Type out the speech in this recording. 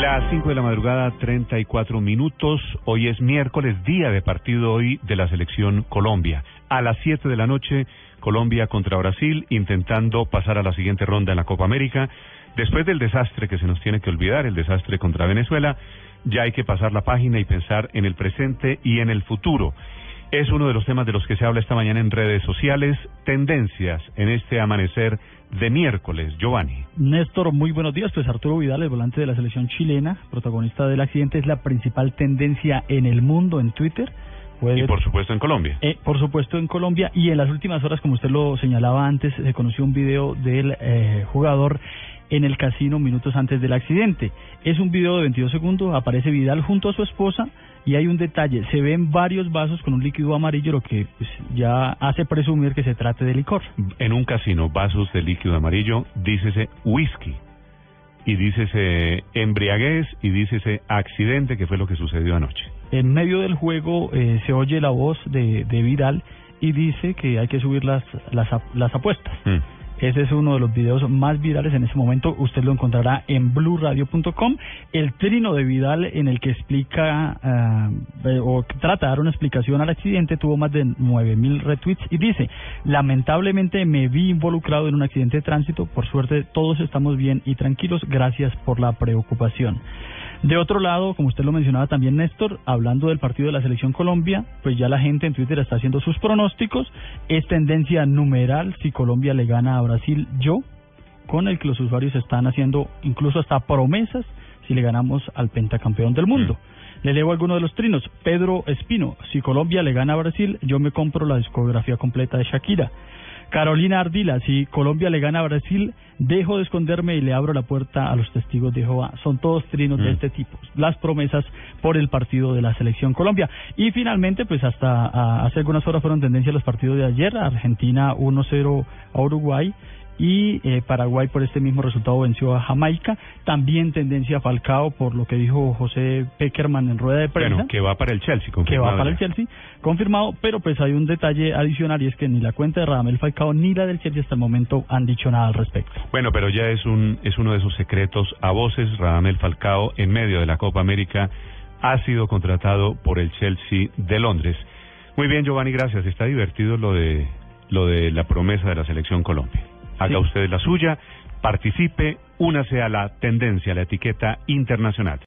Las 5 de la madrugada, 34 minutos. Hoy es miércoles, día de partido hoy de la selección Colombia. A las 7 de la noche, Colombia contra Brasil, intentando pasar a la siguiente ronda en la Copa América. Después del desastre que se nos tiene que olvidar, el desastre contra Venezuela, ya hay que pasar la página y pensar en el presente y en el futuro. Es uno de los temas de los que se habla esta mañana en redes sociales, tendencias en este amanecer de miércoles. Giovanni. Néstor, muy buenos días. Pues Arturo Vidal, el volante de la selección chilena, protagonista del accidente, es la principal tendencia en el mundo en Twitter. Y por supuesto en Colombia. Eh, por supuesto en Colombia. Y en las últimas horas, como usted lo señalaba antes, se conoció un video del eh, jugador en el casino minutos antes del accidente. Es un video de 22 segundos, aparece Vidal junto a su esposa y hay un detalle, se ven varios vasos con un líquido amarillo, lo que pues, ya hace presumir que se trate de licor. En un casino, vasos de líquido amarillo, dícese whisky y dícese embriaguez y dícese accidente, que fue lo que sucedió anoche. En medio del juego eh, se oye la voz de, de Vidal y dice que hay que subir las, las, las apuestas. Mm. Ese es uno de los videos más virales en ese momento. Usted lo encontrará en blueradio.com. El trino de Vidal en el que explica eh, o trata de dar una explicación al accidente tuvo más de 9000 retweets y dice, lamentablemente me vi involucrado en un accidente de tránsito. Por suerte todos estamos bien y tranquilos. Gracias por la preocupación. De otro lado, como usted lo mencionaba también, Néstor, hablando del partido de la Selección Colombia, pues ya la gente en Twitter está haciendo sus pronósticos. Es tendencia numeral si Colombia le gana a Brasil, yo, con el que los usuarios están haciendo incluso hasta promesas si le ganamos al pentacampeón del mundo. Le leo algunos de los trinos. Pedro Espino, si Colombia le gana a Brasil, yo me compro la discografía completa de Shakira. Carolina Ardila, si Colombia le gana a Brasil, dejo de esconderme y le abro la puerta a los testigos de Jehová. Son todos trinos de Mm. este tipo. Las promesas por el partido de la selección Colombia. Y finalmente, pues hasta ah, hace algunas horas fueron tendencia los partidos de ayer. Argentina 1-0 a Uruguay y eh, Paraguay por este mismo resultado venció a Jamaica. También tendencia a Falcao por lo que dijo José Peckerman en rueda de prensa Bueno, que va para el Chelsea. que confirmado va para ya. el Chelsea, confirmado, pero pues hay un detalle adicional y es que ni la cuenta de Radamel Falcao ni la del Chelsea hasta el momento han dicho nada al respecto. Bueno, pero ya es un es uno de esos secretos a voces. Radamel Falcao, en medio de la Copa América, ha sido contratado por el Chelsea de Londres. Muy bien, Giovanni, gracias. Está divertido lo de lo de la promesa de la selección Colombia. Haga Sí. usted la suya, participe, únase a la tendencia, a la etiqueta internacional.